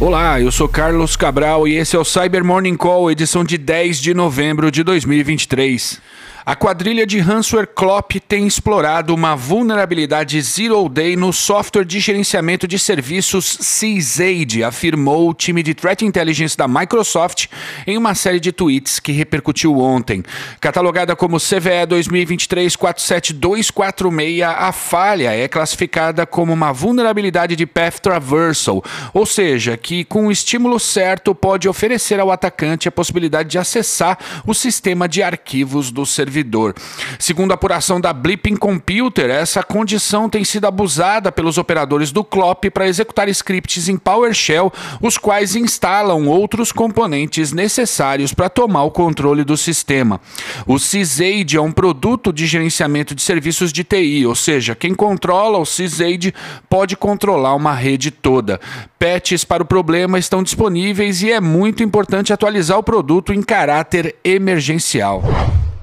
Olá, eu sou Carlos Cabral e esse é o Cyber Morning Call, edição de 10 de novembro de 2023. A quadrilha de ransomware Clop tem explorado uma vulnerabilidade Zero Day no software de gerenciamento de serviços CZAID, afirmou o time de Threat Intelligence da Microsoft em uma série de tweets que repercutiu ontem. Catalogada como CVE 2023-47246, a falha é classificada como uma vulnerabilidade de Path Traversal, ou seja, que com o estímulo certo pode oferecer ao atacante a possibilidade de acessar o sistema de arquivos do servidor servidor. Segundo a apuração da Blipping Computer, essa condição tem sido abusada pelos operadores do CLOP para executar scripts em PowerShell, os quais instalam outros componentes necessários para tomar o controle do sistema. O CISAID é um produto de gerenciamento de serviços de TI, ou seja, quem controla o CISAID pode controlar uma rede toda. Patches para o problema estão disponíveis e é muito importante atualizar o produto em caráter emergencial.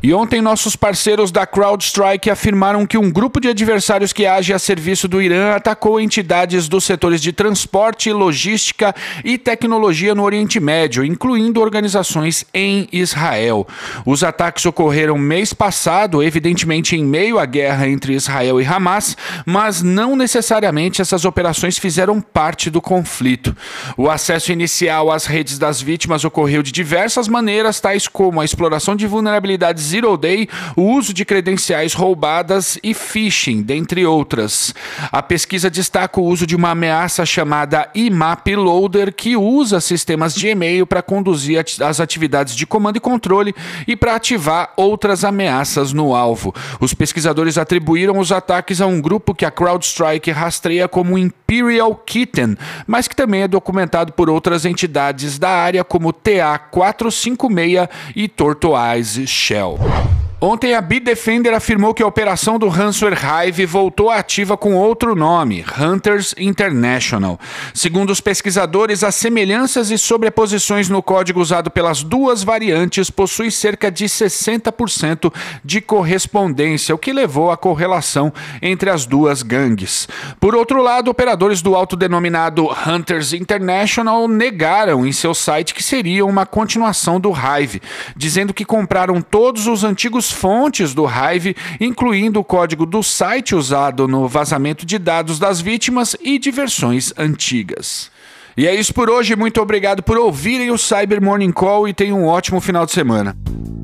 E ontem nossos parceiros da CrowdStrike afirmaram que um grupo de adversários que age a serviço do Irã atacou entidades dos setores de transporte, logística e tecnologia no Oriente Médio, incluindo organizações em Israel. Os ataques ocorreram mês passado, evidentemente em meio à guerra entre Israel e Hamas, mas não necessariamente essas operações fizeram parte do conflito. O acesso inicial às redes das vítimas ocorreu de diversas maneiras, tais como a exploração de vulnerabilidades Zero Day, o uso de credenciais roubadas e phishing, dentre outras. A pesquisa destaca o uso de uma ameaça chamada IMAP Loader, que usa sistemas de e-mail para conduzir as atividades de comando e controle e para ativar outras ameaças no alvo. Os pesquisadores atribuíram os ataques a um grupo que a CrowdStrike rastreia como Imperial Kitten, mas que também é documentado por outras entidades da área como TA456 e Tortoise Shell. Thank you. Ontem a Bitdefender afirmou que a operação do ransomware Hive voltou ativa com outro nome, Hunters International. Segundo os pesquisadores, as semelhanças e sobreposições no código usado pelas duas variantes possuem cerca de 60% de correspondência, o que levou à correlação entre as duas gangues. Por outro lado, operadores do autodenominado Hunters International negaram em seu site que seria uma continuação do Hive, dizendo que compraram todos os antigos fontes do Hive, incluindo o código do site usado no vazamento de dados das vítimas e de versões antigas. E é isso por hoje, muito obrigado por ouvirem o Cyber Morning Call e tenham um ótimo final de semana.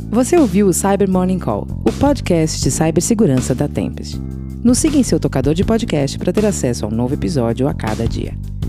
Você ouviu o Cyber Morning Call, o podcast de cibersegurança da Tempest. Nos siga em seu tocador de podcast para ter acesso a um novo episódio a cada dia.